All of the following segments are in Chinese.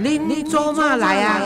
恁做嘛来啊？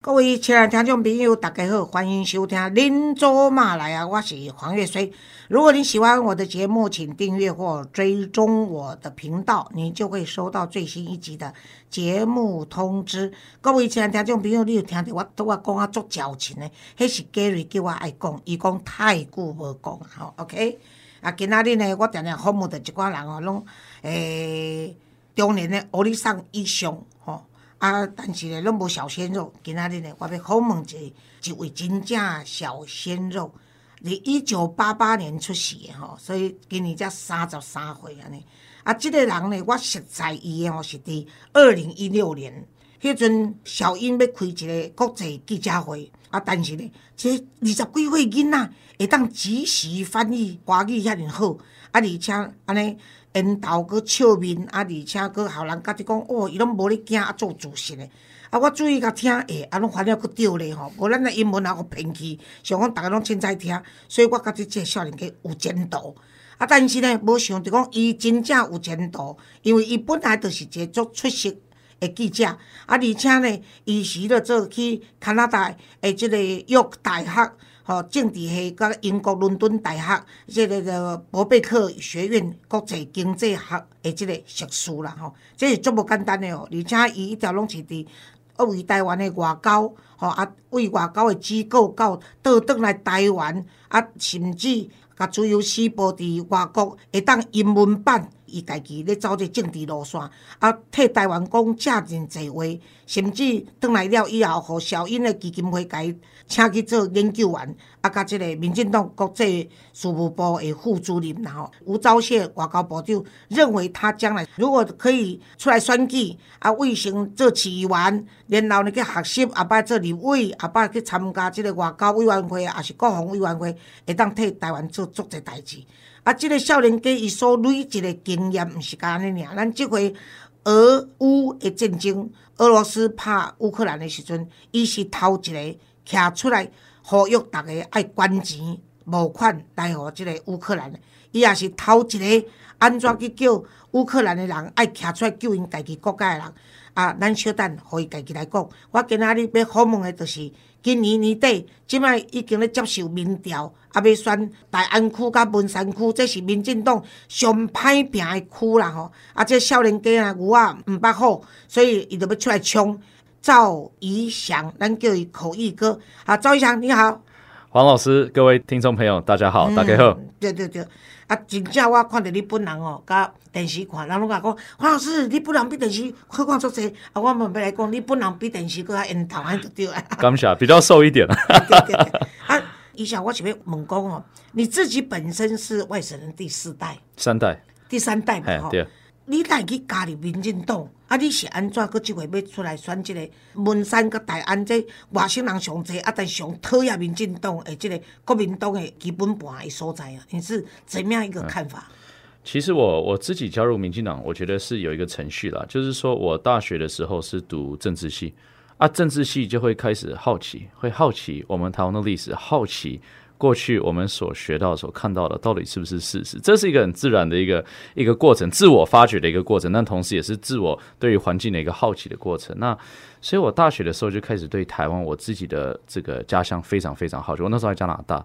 各位亲爱的听众朋友，大家好，欢迎收听《恁做嘛来啊》，我是黄月水。如果你喜欢我的节目，请订阅或追踪我的频道，你就会收到最新一集的节目通知。各位亲爱的听众朋友，你有听到我拄我讲啊足矫情的，迄是 Gary 叫我爱讲，伊讲太久无讲好 OK。啊，今仔日呢，我定定访问着一寡人哦，拢诶中年的欧里桑以上吼。啊，但是呢，拢无小鲜肉。今仔日呢，我要访问一一位真正小鲜肉，伫一九八八年出世的吼，所以今年才三十三岁安尼。啊，即个人呢，我实在伊的吼，是伫二零一六年，迄阵小英要开一个国际记者会。啊，但是呢，这二十几岁囡仔会当即时翻译华语遐尼好，啊，而且安尼缘投搁笑面，啊，而且佫互人甲你讲，哦，伊拢无咧惊啊，做主席的。啊，我注意甲听，诶，啊，拢反正搁对咧吼，无咱的英文也互骗去，想讲逐个拢凊彩听，所以我觉得即个少年家有前途。啊，但是呢，无想着讲伊真正有前途，因为伊本来就是一个足出色。的记者，啊，而且呢，伊时咧做去加拿大诶，即个约大学吼政治系，甲英国伦敦大学即个个伯贝克学院国际经济学诶，即个硕士啦吼，这是足无简单诶哦。而且伊一条拢是伫为台湾诶外交吼啊，为外交诶机构到倒转来台湾啊，甚至甲自由时报伫外国会当英文版。伊家己咧走这政治路线，啊，替台湾讲正真济话，甚至转来了以后，互小英的基金会伊请去做研究员，啊，甲即个民进党国际事务部的副主任，然后吴钊燮外交部长认为他将来如果可以出来选举，啊，卫生做议员，然后呢去学习，后摆做立委，后摆去参加即个外交委员会，也是国防委员会，会当替台湾做足侪代志。啊，即个少年家伊所累积的经验，毋是干安尼尔。咱即回俄乌的战争，俄罗斯拍乌克兰的时阵，伊是头一个徛出来呼吁逐个爱捐钱募款来互即个乌克兰。伊也是头一个安怎去叫乌克兰的人爱徛出来救因家己国家的人。啊，咱小等互伊家己来讲。我今仔日要访问的，就是今年年底，即摆已经咧接受民调，啊，要选大安区甲文山区，这是民进党上歹拼的区啦吼。啊，这少年家啊，牛啊毋捌好，所以伊就要出来冲。赵怡翔，咱叫伊口译哥。好，赵怡翔你好，黄老师，各位听众朋友，大家好，大家好。对对对。啊，真正我看着你本人哦，甲电视看，人拢甲讲，黄老师，你本人比电视好看足济。啊，我们要来讲，你本人比电视搁较缘投，安就对啊。感谢，比较瘦一点。对对对。啊，以下我想要问讲哦，你自己本身是外省人第四代、三代、第三代嘛？对。你来去加入民进党，啊，你是安怎？搁即回要出来选即个文山、甲大安这外省人上济，啊，但上讨厌民进党诶，即个国民党诶基本盘诶所在啊？你是怎么样一个看法？其实我我自己加入民进党，我觉得是有一个程序啦，就是说我大学的时候是读政治系，啊，政治系就会开始好奇，会好奇我们台湾的历史，好奇。过去我们所学到、所看到的，到底是不是事实？这是一个很自然的一个一个过程，自我发掘的一个过程，但同时也是自我对于环境的一个好奇的过程。那所以，我大学的时候就开始对台湾我自己的这个家乡非常非常好奇。我那时候在加拿大，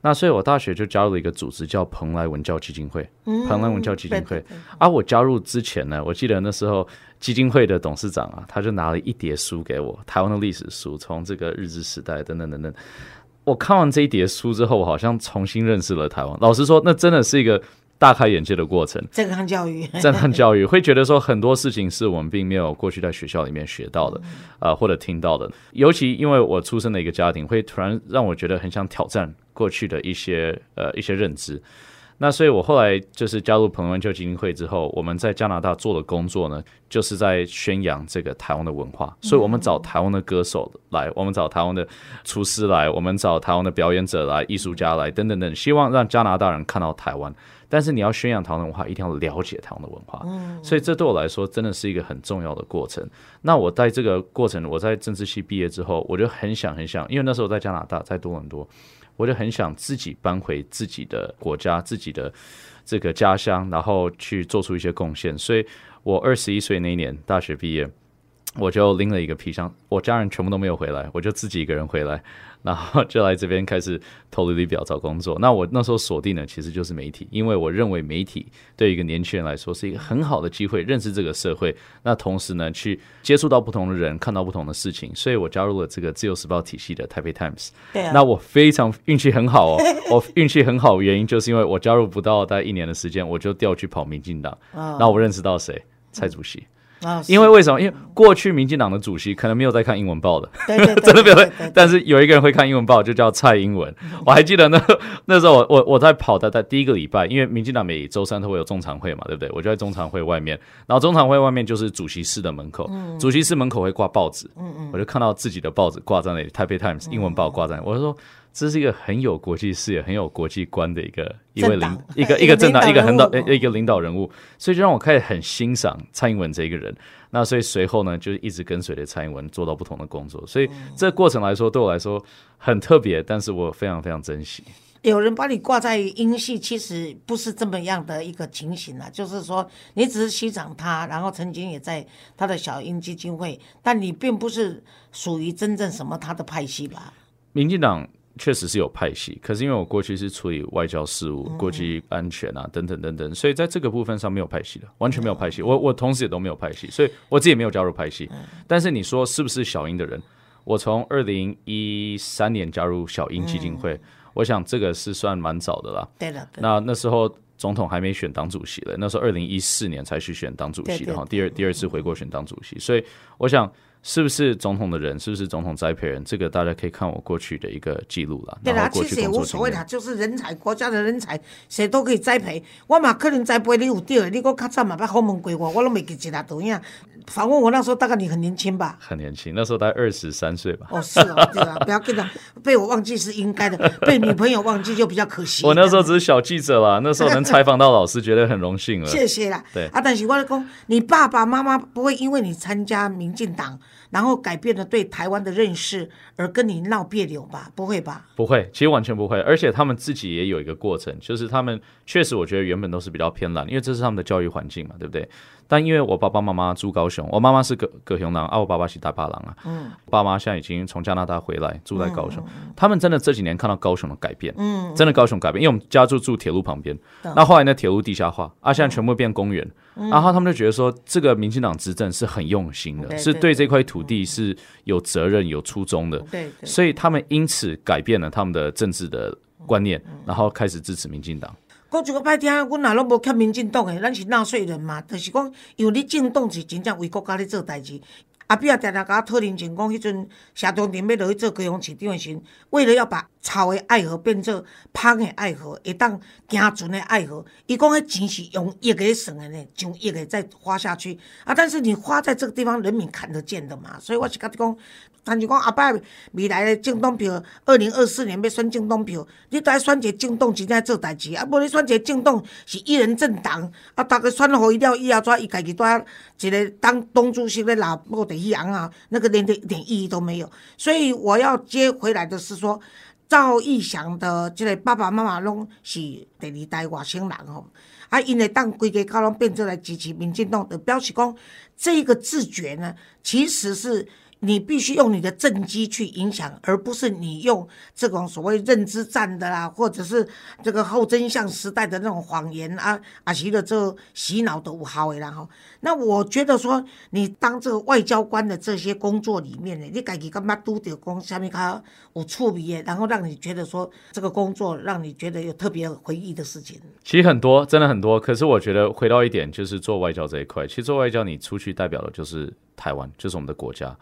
那所以我大学就加入了一个组织，叫蓬莱文教基金会。蓬莱文教基金会。而我加入之前呢，我记得那时候基金会的董事长啊，他就拿了一叠书给我，台湾的历史书，从这个日治时代等等等等。我看完这一叠书之后，我好像重新认识了台湾。老实说，那真的是一个大开眼界的过程。震撼教育，震撼教育，会觉得说很多事情是我们并没有过去在学校里面学到的，呃，或者听到的。尤其因为我出生的一个家庭，会突然让我觉得很想挑战过去的一些呃一些认知。那所以，我后来就是加入彭文就基金会之后，我们在加拿大做的工作呢，就是在宣扬这个台湾的文化。所以我们找台湾的歌手来，我们找台湾的厨师来，我们找台湾的表演者来，艺术家来，等等等，希望让加拿大人看到台湾。但是你要宣扬台湾文化，一定要了解台湾的文化。嗯，所以这对我来说真的是一个很重要的过程。那我在这个过程，我在政治系毕业之后，我就很想很想，因为那时候在加拿大，在多伦多。我就很想自己搬回自己的国家、自己的这个家乡，然后去做出一些贡献。所以我二十一岁那一年大学毕业，我就拎了一个皮箱，我家人全部都没有回来，我就自己一个人回来。然后就来这边开始投履历表找工作。那我那时候锁定的其实就是媒体，因为我认为媒体对一个年轻人来说是一个很好的机会，认识这个社会。那同时呢，去接触到不同的人，看到不同的事情。所以我加入了这个自由时报体系的台北 Times。对啊。那我非常运气很好哦，我运气很好，原因就是因为我加入不到大概一年的时间，我就调去跑民进党。那我认识到谁？蔡主席。啊，因为为什么？因为过去民进党的主席可能没有在看英文报的，对对，真的没有。但是有一个人会看英文报，就叫蔡英文。我还记得那 那时候，我我我在跑的在第一个礼拜，因为民进党每周三都会有中常会嘛，对不对？我就在中常会外面，然后中常会外面就是主席室的门口，主席室门口会挂报纸，嗯嗯，我就看到自己的报纸挂在那里，台北 Times 英文报挂在，我就说。这是一个很有国际视野、很有国际观的一个一位领一个 一个政党一个很导一个领导人物，所以就让我开始很欣赏蔡英文这一个人。那所以随后呢，就是一直跟随着蔡英文做到不同的工作。所以这个过程来说，对我来说很特别，但是我非常非常珍惜。有人把你挂在英系，其实不是这么样的一个情形啊，就是说你只是欣赏他，然后曾经也在他的小英基金会，但你并不是属于真正什么他的派系吧？民进党。确实是有派系，可是因为我过去是处理外交事务、国际安全啊等等等等，所以在这个部分上没有派系的，完全没有派系。我我同时也都没有派系，所以我自己也没有加入派系。但是你说是不是小英的人？我从二零一三年加入小英基金会，我想这个是算蛮早的啦。对的。那那时候总统还没选党主席了，那时候二零一四年才去选党主席的哈，第二第二次回国选党主席，所以我想。是不是总统的人？是不是总统栽培人？这个大家可以看我过去的一个记录了。对啦，其实也无所谓啦，就是人才，国家的人才，谁都可以栽培。我嘛可能栽培你有对，你我较早嘛，把后门归我，我都没记一大多样。访问我那时候大概你很年轻吧？很年轻，那时候大概二十三岁吧。哦，是啊，对啊，不要跟他被我忘记是应该的，被女朋友忘记就比较可惜。我那时候只是小记者啦，那时候能采访到老师，觉得很荣幸了。谢谢啦。对啊，但是我讲，你爸爸妈妈不会因为你参加民进党。然后改变了对台湾的认识，而跟你闹别扭吧？不会吧？不会，其实完全不会。而且他们自己也有一个过程，就是他们确实，我觉得原本都是比较偏蓝，因为这是他们的教育环境嘛，对不对？但因为我爸爸妈妈住高雄，我妈妈是葛葛雄郎，啊，我爸爸是大巴郎啊。嗯。爸妈现在已经从加拿大回来，住在高雄。他们真的这几年看到高雄的改变，嗯，真的高雄改变，因为我们家住住铁路旁边。那后来呢，铁路地下化，啊，现在全部变公园。然后他们就觉得说，这个民进党执政是很用心的，是对这块土地是有责任、有初衷的。对。所以他们因此改变了他们的政治的观念，然后开始支持民进党。讲一个歹听，阮若拢无欠民进党诶，咱是纳税人嘛，就是讲，因为你进党是真正为国家咧做代志。阿比也常常甲我讨论，情讲迄阵谢中庭要落去做高雄市长诶时，为了要把草诶爱河变做芳诶爱河，会当行船诶爱河，伊讲迄钱是用亿个算诶呢，上亿个再花下去。啊，但是你花在这个地方，人民看得见的嘛，所以我是甲你讲。但是讲阿爸未来的政党票，二零二四年要选政党票，你都要选一个政党真正做代志，啊，无你选一个政党是一人政党，啊，大家选好伊了以后，怎伊家己在一个当党主席咧拿布地洋啊，那个连点一点意义都没有。所以我要接回来的是说，赵义祥的这个爸爸妈妈拢是第二代外省人吼，啊，因为当规家口拢变做来支持民进党，就表示讲这个自觉呢，其实是。你必须用你的政绩去影响，而不是你用这种所谓认知战的啦，或者是这个后真相时代的那种谎言啊啊，其的这洗脑的无效的啦哈。那我觉得说，你当这个外交官的这些工作里面呢，你自己干嘛都得讲下面他有触笔，然后让你觉得说这个工作让你觉得有特别回忆的事情。其实很多，真的很多。可是我觉得回到一点，就是做外交这一块，其实做外交你出去代表的就是台湾，就是我们的国家。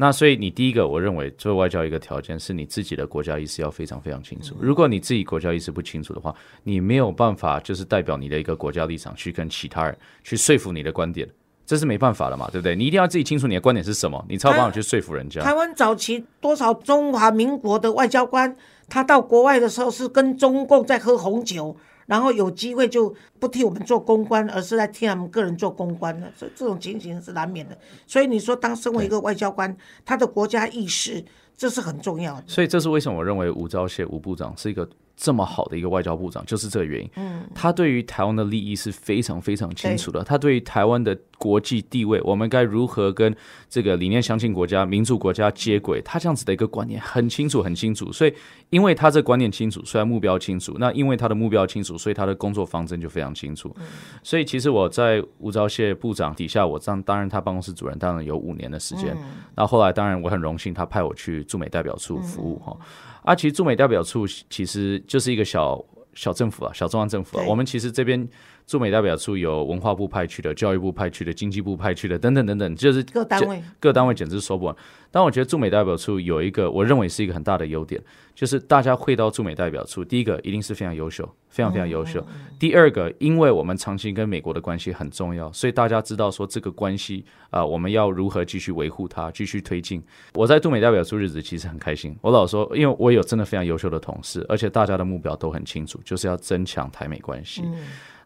那所以你第一个，我认为做外交一个条件是你自己的国家意识要非常非常清楚。如果你自己国家意识不清楚的话，你没有办法就是代表你的一个国家立场去跟其他人去说服你的观点，这是没办法的嘛，对不对？你一定要自己清楚你的观点是什么，你才有办法去说服人家。台湾早期多少中华民国的外交官，他到国外的时候是跟中共在喝红酒。然后有机会就不替我们做公关，而是在替他们个人做公关的，这这种情形是难免的。所以你说，当身为一个外交官，他的国家意识这是很重要的。所以这是为什么我认为吴钊燮吴部长是一个这么好的一个外交部长，就是这个原因。嗯，他对于台湾的利益是非常非常清楚的，他对于台湾的国际地位，我们该如何跟这个理念相近国家、民主国家接轨，他这样子的一个观念很清楚、很清楚。所以，因为他这观念清楚，虽然目标清楚，那因为他的目标清楚，所以他的工作方针就非常清楚。所以，其实我在吴钊燮部长底下，我当当然他办公室主任当然有五年的时间。那后来，当然我很荣幸，他派我去驻美代表处服务哈。啊，其实驻美代表处其实就是一个小小政府啊，小中央政府啊。我们其实这边驻美代表处有文化部派去的、教育部派去的、经济部派去的等等等等，就是各单位各单位简直说不完。但我觉得驻美代表处有一个，我认为是一个很大的优点，就是大家会到驻美代表处，第一个一定是非常优秀，非常非常优秀。第二个，因为我们长期跟美国的关系很重要，所以大家知道说这个关系啊，我们要如何继续维护它，继续推进。我在驻美代表处日子其实很开心，我老说，因为我有真的非常优秀的同事，而且大家的目标都很清楚，就是要增强台美关系。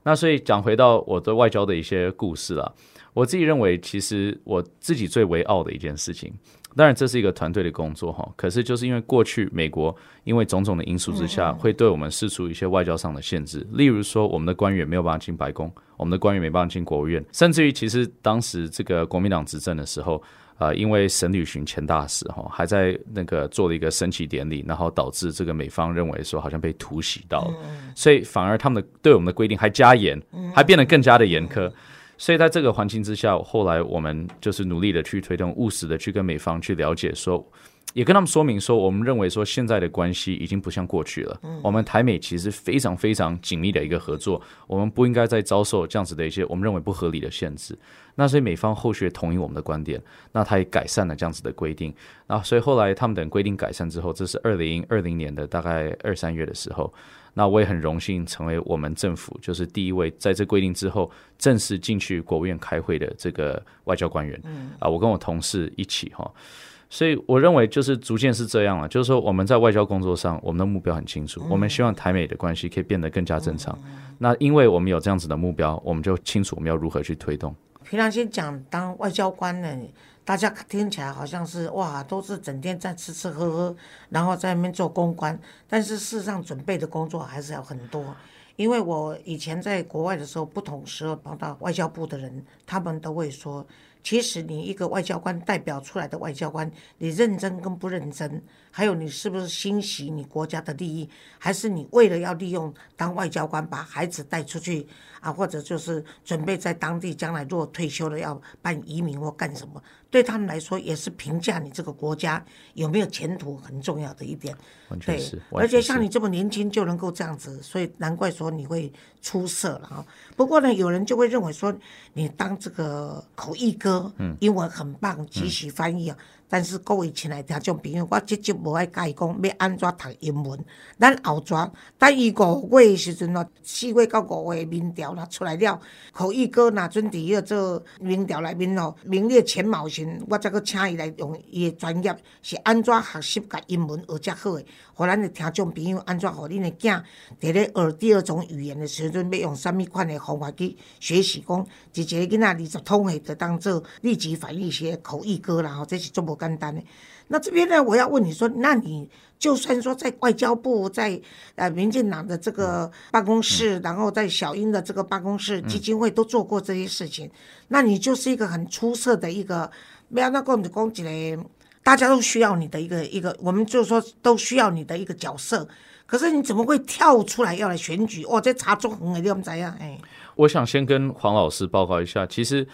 那所以讲回到我的外交的一些故事了，我自己认为，其实我自己最为傲的一件事情。当然，这是一个团队的工作哈。可是，就是因为过去美国因为种种的因素之下，会对我们施出一些外交上的限制，例如说，我们的官员没有办法进白宫，我们的官员没办法进国务院，甚至于，其实当时这个国民党执政的时候，啊，因为沈旅巡前大使哈还在那个做了一个升旗典礼，然后导致这个美方认为说好像被突袭到了，所以反而他们的对我们的规定还加严，还变得更加的严苛。所以在这个环境之下，后来我们就是努力的去推动，务实的去跟美方去了解，说也跟他们说明说，我们认为说现在的关系已经不像过去了。我们台美其实非常非常紧密的一个合作，我们不应该再遭受这样子的一些我们认为不合理的限制。那所以美方后续同意我们的观点，那他也改善了这样子的规定。那，所以后来他们等规定改善之后，这是二零二零年的大概二三月的时候。那我也很荣幸成为我们政府就是第一位在这规定之后正式进去国务院开会的这个外交官员。嗯，啊，我跟我同事一起哈，所以我认为就是逐渐是这样了，就是说我们在外交工作上，我们的目标很清楚，我们希望台美的关系可以变得更加正常。那因为我们有这样子的目标，我们就清楚我们要如何去推动。平常心讲，当外交官呢？大家听起来好像是哇，都是整天在吃吃喝喝，然后在那边做公关，但是事实上准备的工作还是要很多。因为我以前在国外的时候，不同时候碰到外交部的人，他们都会说，其实你一个外交官代表出来的外交官，你认真跟不认真，还有你是不是欣喜你国家的利益，还是你为了要利用当外交官把孩子带出去。啊，或者就是准备在当地将来如果退休了要办移民或干什么，对他们来说也是评价你这个国家有没有前途很重要的一点。对，而且像你这么年轻就能够这样子，所以难怪说你会出色了哈。不过呢，有人就会认为说你当这个口译哥，英文很棒，即时翻译啊。但是各位亲爱听众朋友，我直接无爱甲伊讲要安怎读英文。咱后转等伊五月时阵咯，四月到五月民调若出来了，口译哥若准伫迄个做民调内面咯，名列前茅时，我再搁请伊来用伊的专业是安怎学习甲英文学遮好诶，互咱的听众朋友安怎互恁的囝伫咧学第二种语言的时阵，要用啥物款的方法去学习？讲一个囡仔二十通诶，就当做立即反应些口译哥啦，吼，这是做无。简单的，那这边呢？我要问你说，那你就算说在外交部，在呃民进党的这个办公室，然后在小英的这个办公室、基金会都做过这些事情，那你就是一个很出色的一个，不要那公子公子嘞，大家都需要你的一个一个，我们就说都需要你的一个角色。可是你怎么会跳出来要来选举？哦，在查中红的你们怎样？哎，我想先跟黄老师报告一下，其实。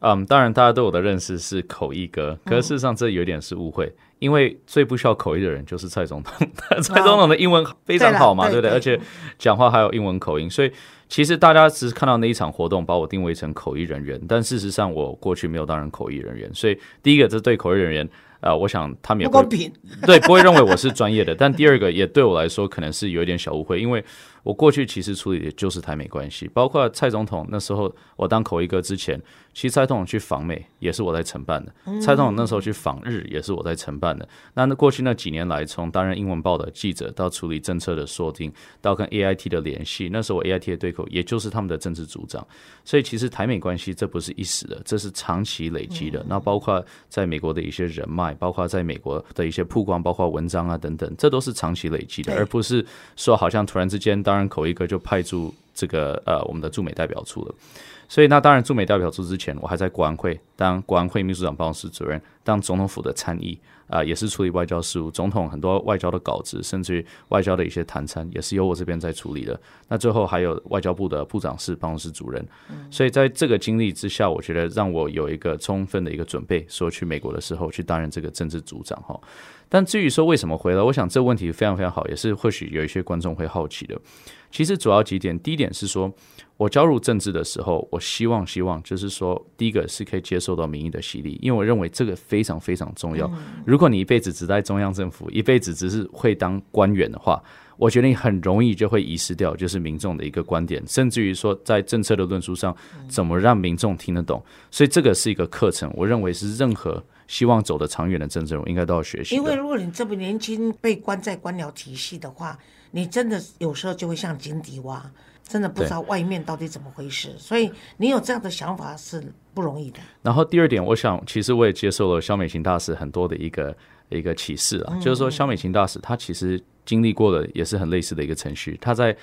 嗯，当然，大家对我的认识是口译哥，可是事实上这有点是误会，因为最不需要口译的人就是蔡总统，蔡总统的英文非常好嘛，对不对？而且讲话还有英文口音，所以其实大家只是看到那一场活动把我定位成口译人员，但事实上我过去没有担任口译人员，所以第一个这对口译人员，呃，我想他们也不公平，对，不会认为我是专业的，但第二个也对我来说可能是有一点小误会，因为。我过去其实处理的就是台美关系，包括蔡总统那时候我当口译哥之前，其实蔡总统去访美也是我在承办的，蔡总统那时候去访日也是我在承办的。那那过去那几年来，从担任英文报的记者到处理政策的说定，到跟 A I T 的联系，那时候我 A I T 的对口也就是他们的政治组长，所以其实台美关系这不是一时的，这是长期累积的。那包括在美国的一些人脉，包括在美国的一些曝光，包括文章啊等等，这都是长期累积的，而不是说好像突然之间，当当然口译哥就派驻这个呃我们的驻美代表处了。所以那当然驻美代表处之前，我还在国安会当国安会秘书长办公室主任，当总统府的参议。啊，也是处理外交事务，总统很多外交的稿子，甚至于外交的一些谈餐，也是由我这边在处理的。那最后还有外交部的部长室办公室主任，所以在这个经历之下，我觉得让我有一个充分的一个准备，说去美国的时候去担任这个政治组长哈。但至于说为什么回来，我想这个问题非常非常好，也是或许有一些观众会好奇的。其实主要几点，第一点是说。我加入政治的时候，我希望希望就是说，第一个是可以接受到民意的洗礼，因为我认为这个非常非常重要。如果你一辈子只在中央政府，一辈子只是会当官员的话，我觉得你很容易就会遗失掉就是民众的一个观点，甚至于说在政策的论述上怎么让民众听得懂。所以这个是一个课程，我认为是任何希望走得长远的政治人物应该都要学习。因为如果你这么年轻被关在官僚体系的话，你真的有时候就会像井底蛙。真的不知道外面到底怎么回事，所以你有这样的想法是不容易的。然后第二点，我想其实我也接受了肖美琴大使很多的一个一个启示啊，就是说肖美琴大使他其实经历过的也是很类似的一个程序，他在。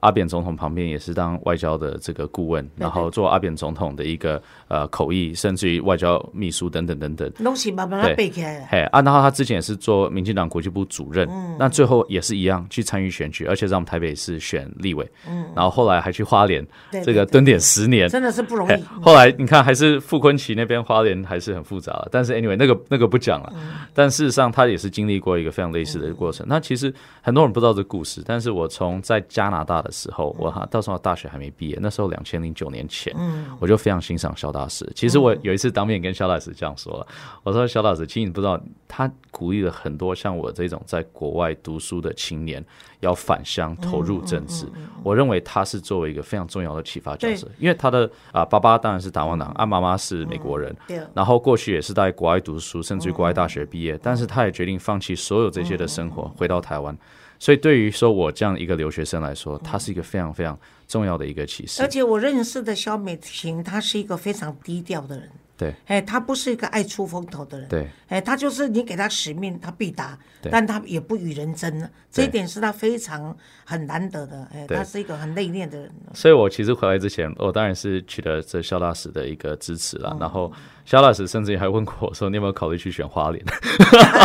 阿扁总统旁边也是当外交的这个顾问，然后做阿扁总统的一个呃口译，甚至于外交秘书等等等等。东西慢慢背起来。嘿，啊，然后他之前也是做民进党国际部主任，那最后也是一样去参与选举，而且在我们台北市选立委。嗯，然后后来还去花莲，这个蹲点十年，真的是不容易。后来你看，还是傅昆奇那边花莲还是很复杂，但是 anyway 那个那个不讲了。但事实上，他也是经历过一个非常类似的过程。那其实很多人不知道这故事，但是我从在加拿大的时候，我哈。到时候大学还没毕业，那时候两千零九年前，我就非常欣赏肖大师。其实我有一次当面跟肖大师这样说了，我说肖大师，其实你不知道，他鼓励了很多像我这种在国外读书的青年要返乡投入政治。我认为他是作为一个非常重要的启发角色，因为他的啊爸爸当然是台湾党，啊妈妈是美国人，然后过去也是在国外读书，甚至于国外大学毕业，但是他也决定放弃所有这些的生活，回到台湾。所以，对于说我这样一个留学生来说，他是一个非常非常重要的一个启示。而且，我认识的肖美琴，她是一个非常低调的人。对，哎，他不是一个爱出风头的人。对，哎，他就是你给他使命，他必达。但他也不与人争，这一点是他非常很难得的。哎，他是一个很内敛的人。所以我其实回来之前，我当然是取得这肖大使的一个支持了。然后肖大使甚至还问过我说：“你有没有考虑去选花莲？”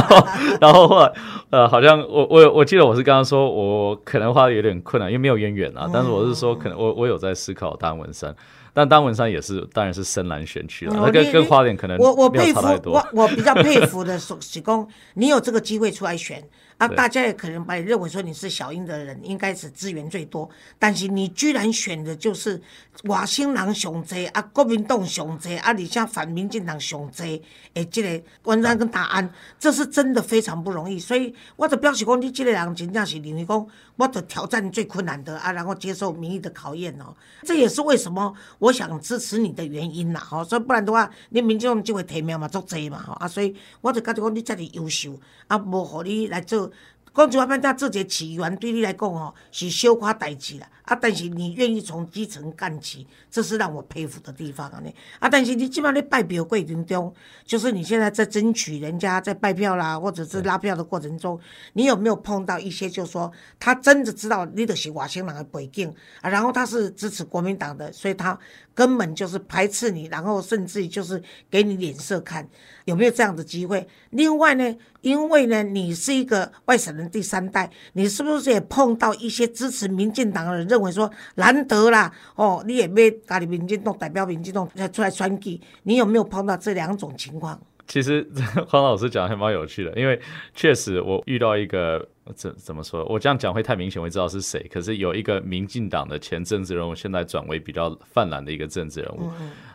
然后后来，呃，好像我我我记得我是刚刚说我可能花莲有点困难，因为没有渊源啊。但是我是说，可能我我有在思考大文山。但丹文山也是，当然是深蓝选区了。那跟跟花莲可能我我佩服我我比较 佩服的是喜公，你有这个机会出来选。啊，大家也可能把你认为说你是小英的人，应该是资源最多，但是你居然选的就是外星人上济啊，国民党上济啊，你像反民进党上济，诶，这个文章跟答案，这是真的非常不容易。所以我就表示讲，你这个人真正是认为讲，我的挑战最困难的啊，然后接受民意的考验哦。这也是为什么我想支持你的原因啦，吼。所以不然的话，你民众就会提名嘛，足济嘛，吼啊。所以我就感觉你这么优秀，啊，无互你来做。讲句话，反正做个起源对你来讲哦，是小可代志啦。啊，但是你愿意从基层干起，这是让我佩服的地方啊！你啊，但是你基本上在拜票过程中，就是你现在在争取人家在拜票啦，或者是拉票的过程中，你有没有碰到一些，就是说他真的知道你的是瓦星人的背景啊，然后他是支持国民党的，所以他根本就是排斥你，然后甚至于就是给你脸色看，有没有这样的机会？另外呢，因为呢，你是一个外省人第三代，你是不是也碰到一些支持民进党的人？认为说难得啦，哦，你也没家里民进党代表民进党出来选举，你有没有碰到这两种情况？其实黄老师讲还蛮有趣的，因为确实我遇到一个怎怎么说，我这样讲会太明显，会知道是谁。可是有一个民进党的前政治人物，现在转为比较泛滥的一个政治人物，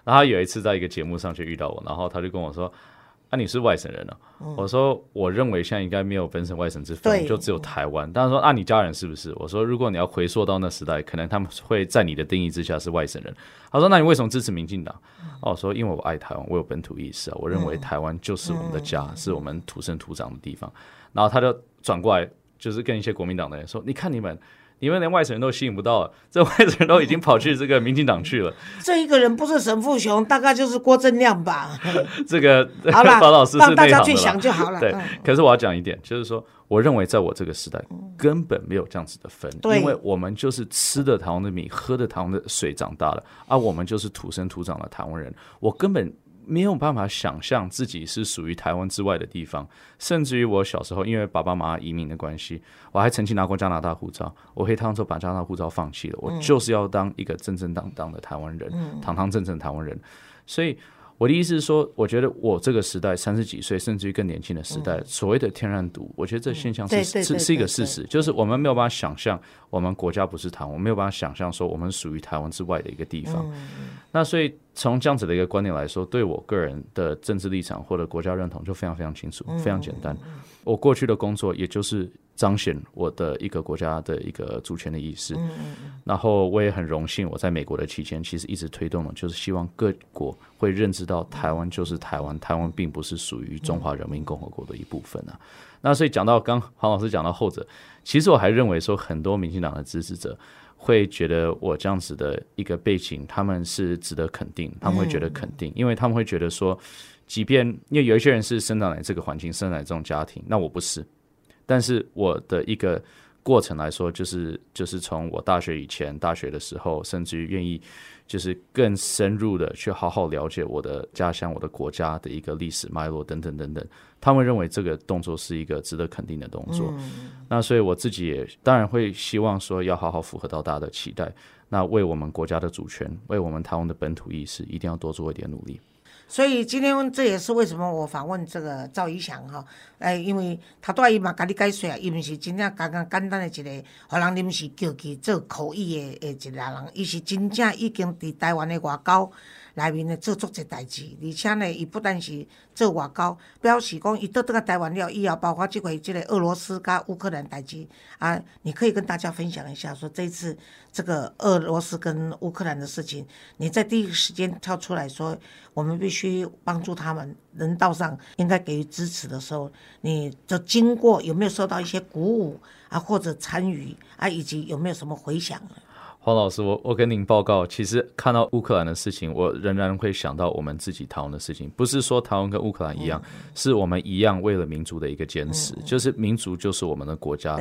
然后他有一次在一个节目上就遇到我，然后他就跟我说。啊，你是外省人了。我说，我认为现在应该没有本省外省之分，就只有台湾。他说，啊，你家人是不是？我说，如果你要回溯到那时代，可能他们会在你的定义之下是外省人。他说，那你为什么支持民进党？哦，我说，因为我爱台湾，我有本土意识啊，我认为台湾就是我们的家，是我们土生土长的地方。然后他就转过来，就是跟一些国民党的人说，你看你们。你们连外省人都吸引不到，这外省人都已经跑去这个民进党去了。这一个人不是沈富雄，大概就是郭正亮吧。这个好了，老师让大家去想就好了。对，可是我要讲一点，就是说，我认为在我这个时代根本没有这样子的分，因为我们就是吃的台湾的米，喝的台湾的水长大的，而我们就是土生土长的台湾人，我根本。没有办法想象自己是属于台湾之外的地方，甚至于我小时候，因为爸爸妈妈移民的关系，我还曾经拿过加拿大护照。我回台湾之后把加拿大护照放弃了，我就是要当一个正正当当的台湾人，堂堂正正的台湾人。所以。我的意思是说，我觉得我这个时代三十几岁，甚至于更年轻的时代，所谓的天然毒，我觉得这现象是是是一个事实，就是我们没有办法想象，我们国家不是台湾，没有办法想象说我们属于台湾之外的一个地方。那所以从这样子的一个观点来说，对我个人的政治立场或者国家认同就非常非常清楚，非常简单。我过去的工作也就是。彰显我的一个国家的一个主权的意识，然后我也很荣幸，我在美国的期间，其实一直推动的，就是希望各国会认知到台湾就是台湾，台湾并不是属于中华人民共和国的一部分啊。那所以讲到刚黄老师讲到后者，其实我还认为说，很多民进党的支持者会觉得我这样子的一个背景，他们是值得肯定，他们会觉得肯定，因为他们会觉得说，即便因为有一些人是生长在这个环境，生长在这种家庭，那我不是。但是我的一个过程来说，就是就是从我大学以前、大学的时候，甚至于愿意就是更深入的去好好了解我的家乡、我的国家的一个历史脉络等等等等。他们认为这个动作是一个值得肯定的动作。那所以我自己也当然会希望说，要好好符合到大家的期待。那为我们国家的主权，为我们台湾的本土意识，一定要多做一点努力。所以今天这也是为什么我访问这个赵一翔哈，哎，因为他对伊嘛甲你解说啊，伊毋是真正刚刚简单的一个，互人临时叫去做口译的诶一个人，伊是真正已经伫台湾的外交。内面呢做足一代志，而且呢，伊不但是做外交，表示讲伊倒倒个台湾了以后，包括即回即个俄罗斯甲乌克兰代志啊，你可以跟大家分享一下，说这次这个俄罗斯跟乌克兰的事情，你在第一个时间跳出来说，我们必须帮助他们，人道上应该给予支持的时候，你的经过有没有受到一些鼓舞啊，或者参与啊，以及有没有什么回响？黄老师，我我跟您报告，其实看到乌克兰的事情，我仍然会想到我们自己台湾的事情。不是说台湾跟乌克兰一样，是我们一样为了民族的一个坚持，就是民族就是我们的国家，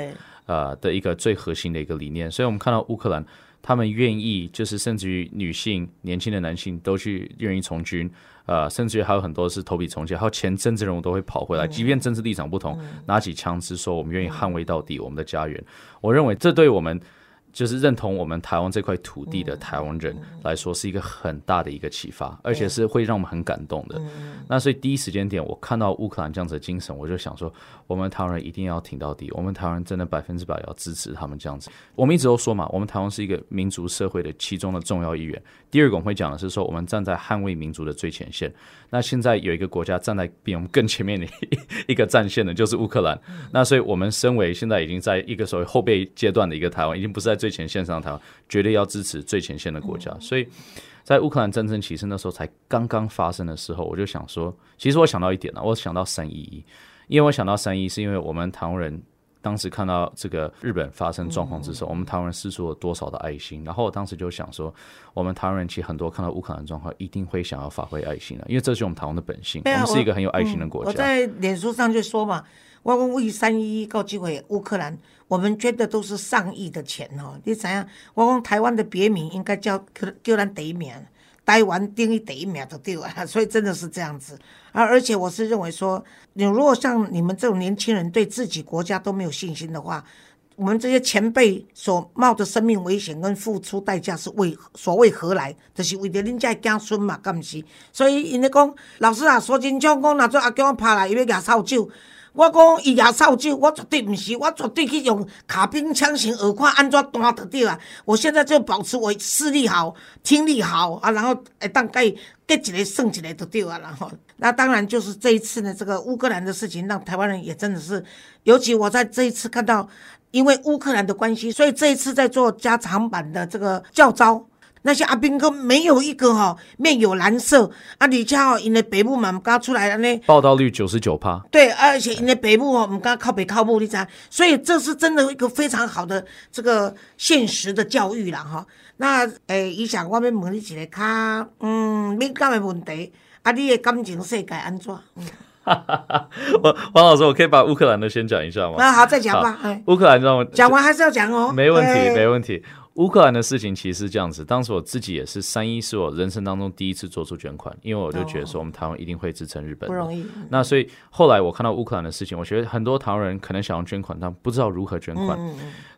呃的一个最核心的一个理念。所以我们看到乌克兰，他们愿意，就是甚至于女性、年轻的男性都去愿意从军，呃，甚至于还有很多是投笔从戎，还有前政治人物都会跑回来，即便政治立场不同，拿起枪支说我们愿意捍卫到底我们的家园。我认为这对我们。就是认同我们台湾这块土地的台湾人来说，是一个很大的一个启发，而且是会让我们很感动的。那所以第一时间点，我看到乌克兰这样子的精神，我就想说，我们台湾人一定要挺到底。我们台湾人真的百分之百要支持他们这样子。我们一直都说嘛，我们台湾是一个民族社会的其中的重要一员。第二个我们会讲的是说，我们站在捍卫民族的最前线。那现在有一个国家站在比我们更前面的一个战线的，就是乌克兰。那所以我们身为现在已经在一个所谓后备阶段的一个台湾，已经不是在最。最前线上，台湾绝对要支持最前线的国家。所以在乌克兰战争其实那时候才刚刚发生的时候，我就想说，其实我想到一点呢，我想到三一一，因为我想到三一，是因为我们台湾人当时看到这个日本发生状况之时，我们台湾人施出了多少的爱心。然后我当时就想说，我们台湾人其实很多看到乌克兰状况，一定会想要发挥爱心的，因为这是我们台湾的本性，我们是一个很有爱心的国家。我在脸书上就说嘛。我讲为三一一告机会乌克兰，我们捐的都是上亿的钱哦。你怎样？我讲台湾的别名应该叫叫咱第一名，台湾定义第一名就对了。所以真的是这样子。而而且我是认为说，你如果像你们这种年轻人对自己国家都没有信心的话，我们这些前辈所冒的生命危险跟付出代价是为所谓何来？就是为着恁家子孙嘛，敢毋是？所以因咧讲，老师啊，说真像讲，若做阿公拍来，伊要举扫帚。我讲伊也扫帚，我绝对毋是，我绝对去用卡宾枪型耳看安怎弹得着啊！我现在就保持我视力好、听力好啊，然后会当甲伊结一个算一个就对啊，然后那当然就是这一次呢，这个乌克兰的事情，让台湾人也真的是，尤其我在这一次看到，因为乌克兰的关系，所以这一次在做加长版的这个教招。那些阿兵哥没有一个哈面有蓝色，啊，而且哦，因为北部嘛，唔敢出来安尼，报道率九十九趴，对，而且因为北部哦，唔敢靠北靠部，你知，所以这是真的一个非常好的这个现实的教育啦哈。那诶，以上我要问你一个较嗯敏感的问题，啊，你的感情世界安怎？我 王老师，我可以把乌克兰的先讲一下吗？那好，再讲吧。乌克兰让我讲完还是要讲哦，没问题，没问题。乌克兰的事情其实是这样子，当时我自己也是三一，是我人生当中第一次做出捐款，因为我就觉得说我们台湾一定会支撑日本，不容易。那所以后来我看到乌克兰的事情，我觉得很多台湾人可能想要捐款，但不知道如何捐款，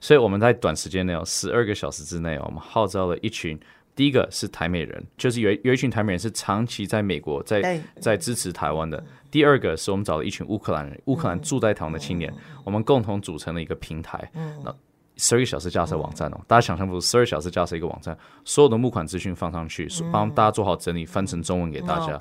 所以我们在短时间内哦，十二个小时之内哦，我们号召了一群，第一个是台美人，就是有有一群台美人是长期在美国在在支持台湾的，第二个是我们找了一群乌克兰人，乌克兰住在台湾的青年，我们共同组成了一个平台，那。十二个小时架设网站哦，大家想象不出十二小时架设一个网站，所有的募款资讯放上去，帮大家做好整理，翻成中文给大家。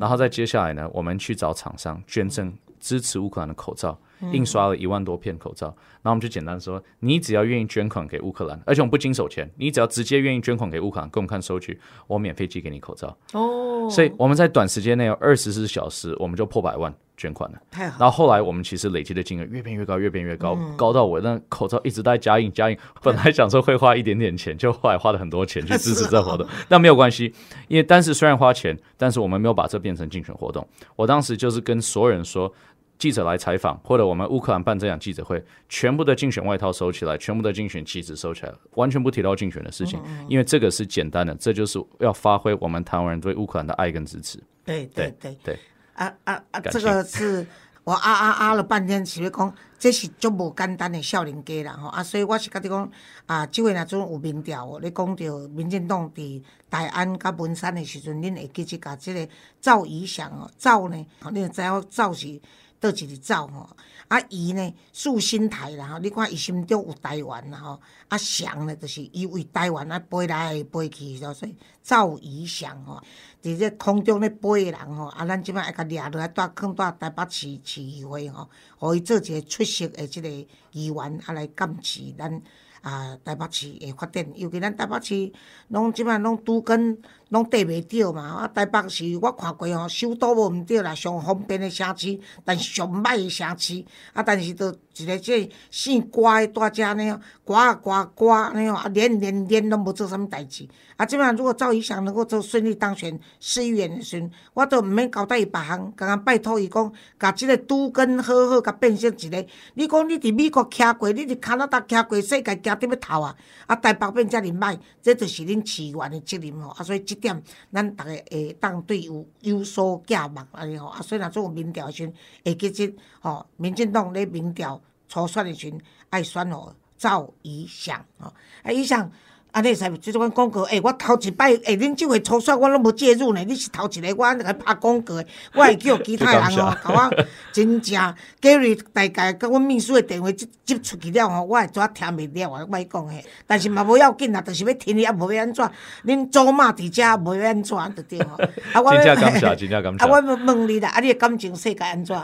然后再接下来呢，我们去找厂商捐赠支持乌克兰的口罩，印刷了一万多片口罩。然后我们就简单说，你只要愿意捐款给乌克兰，而且我们不经手钱，你只要直接愿意捐款给乌克兰，给我们看收据，我免费寄给你口罩。哦。所以我们在短时间内二十四小时，我们就破百万。捐款的，太好。然后后来我们其实累积的金额越变越高，越变越高，高到我那口罩一直在加印加印。本来想说会花一点点钱，就后来花了很多钱去支持这活动。那没有关系，因为但是虽然花钱，但是我们没有把这变成竞选活动。我当时就是跟所有人说，记者来采访，或者我们乌克兰办这样记者会，全部的竞选外套收起来，全部的竞选旗子收起来，完全不提到竞选的事情，因为这个是简单的，这就是要发挥我们台湾人对乌克兰的爱跟支持。对对对对。啊啊啊！这个是我啊啊啊了半天，是要讲这是足无简单的少年家啦吼啊！所以我是甲你讲啊，即位若阵有民调哦，你讲着民进党伫大安甲文山的时阵，恁会记即甲即个赵以翔哦，赵呢，恁知影赵是倒一个赵吼。啊，伊呢，树心台啦吼，你看伊心中有台湾啦吼，啊翔呢，就是伊为台湾啊飞来飞去，所以赵怡翔吼。伫这空中咧飞的人吼，啊，咱即摆爱甲掠落来，带放带台北市市议会吼，互伊做一个出色的即个议员，啊来监持咱啊台北市的发展。尤其咱台北市，拢即摆拢拄跟拢缀袂着嘛。啊，台北市我看过吼，首都无毋对啦，上方便的城市，但是上歹的城市。啊，但是都一个即姓瓜的大家呢，瓜啊瓜瓜安尼吼，啊连连连拢无做啥物代志。啊，即摆如果赵怡翔能够做顺利当选市议员的时阵，我都毋免交代伊别项，刚刚拜托伊讲，甲即个都根好好甲变成一个。你讲你伫美国徛过，你伫加拿大徛过，世界行伫要头啊！啊，台北变遮尔歹，这就是恁市员的责任吼。啊，所以即点咱逐个会当对有有所寄望安尼吼。啊，所以若做民调时阵，会记即吼，民进党咧民调初选的时阵，爱选哦赵怡翔吼。啊，怡翔。啊，你使即种广告？诶，我头一摆，诶，恁即回初选我拢无介入呢。你是头一个，我安尼甲拍广告的，我会叫其他人哦，甲 我真正 Gary 大概甲阮秘书的电话接接出去了吼，我会怎听袂了啊？莫讲嘿，但是嘛无要紧啦，就是要听你啊无要安怎，恁祖妈伫遮无要安怎就对吼。啊，我真正感谢，真正感谢。啊，我问你啦，啊，你的感情世界安怎？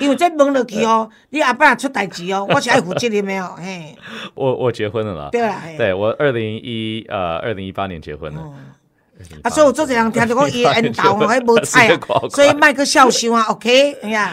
因为这问落去哦，你阿爸出代志哦，我是爱负责任的哦，嘿。我我结婚了啦。对啦，对我二零。一呃，二零一八年结婚了。啊，所以我做这样听着讲伊缘投还无菜啊，所以卖个笑笑啊，OK，哎呀，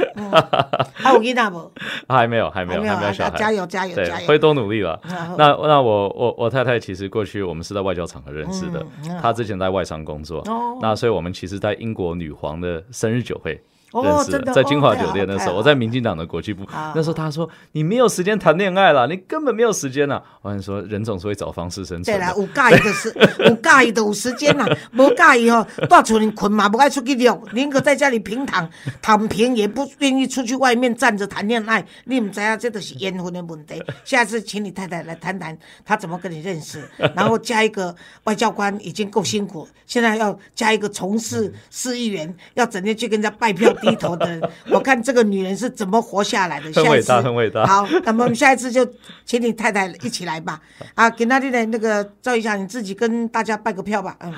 还有囡仔无？还没有，还没有，还没有小孩。加油，加油，加油！会多努力了。那那我我我太太其实过去我们是在外交场合认识的，她之前在外商工作，那所以我们其实，在英国女皇的生日酒会。认识在金华酒店的时候，我在民进党的国际部。那时候他说：“你没有时间谈恋爱了，你根本没有时间了。”我跟你说，人总是会找方式生存。对啦，有介意的是，有介意的有时间啦，无介意哦，大厝里困嘛，不爱出去遛，宁可在家里平躺躺平，也不愿意出去外面站着谈恋爱。你们知道，这都是缘分的问题。下次请你太太来谈谈，她怎么跟你认识，然后加一个外交官已经够辛苦，现在要加一个从事市议员，要整天去跟人家拜票。低头的，我看这个女人是怎么活下来的。很伟大，很伟大。好，那么我们下一次就请你太太一起来吧。啊，给那里的那个赵一下，你自己跟大家拜个票吧。嗯。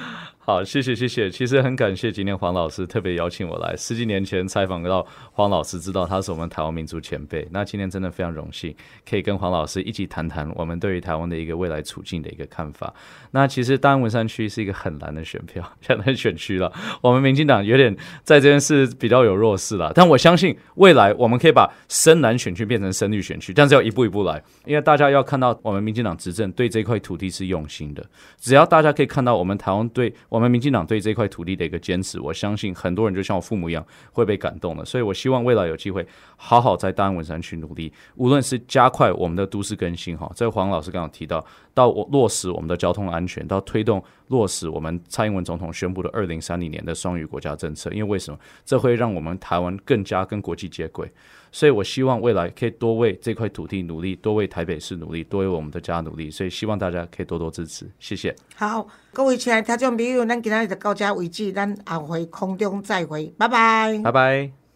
好，谢谢谢谢。其实很感谢今天黄老师特别邀请我来，十几年前采访到黄老师，知道他是我们台湾民族前辈。那今天真的非常荣幸，可以跟黄老师一起谈谈我们对于台湾的一个未来处境的一个看法。那其实大安文山区是一个很难的选票，很难选区了。我们民进党有点在这件事比较有弱势了，但我相信未来我们可以把深蓝选区变成深绿选区，但是要一步一步来，因为大家要看到我们民进党执政对这块土地是用心的。只要大家可以看到我们台湾对我们民进党对这块土地的一个坚持，我相信很多人就像我父母一样会被感动的。所以我希望未来有机会好好在大安文山去努力，无论是加快我们的都市更新哈，这个黄老师刚刚提到，到落实我们的交通安全，到推动落实我们蔡英文总统宣布的二零三零年的双语国家政策。因为为什么？这会让我们台湾更加跟国际接轨。所以，我希望未来可以多为这块土地努力，多为台北市努力，多为我们的家努力。所以，希望大家可以多多支持，谢谢。好，各位亲爱的听众朋友，咱今天就到这为止，咱下回空中再会，拜拜，拜拜。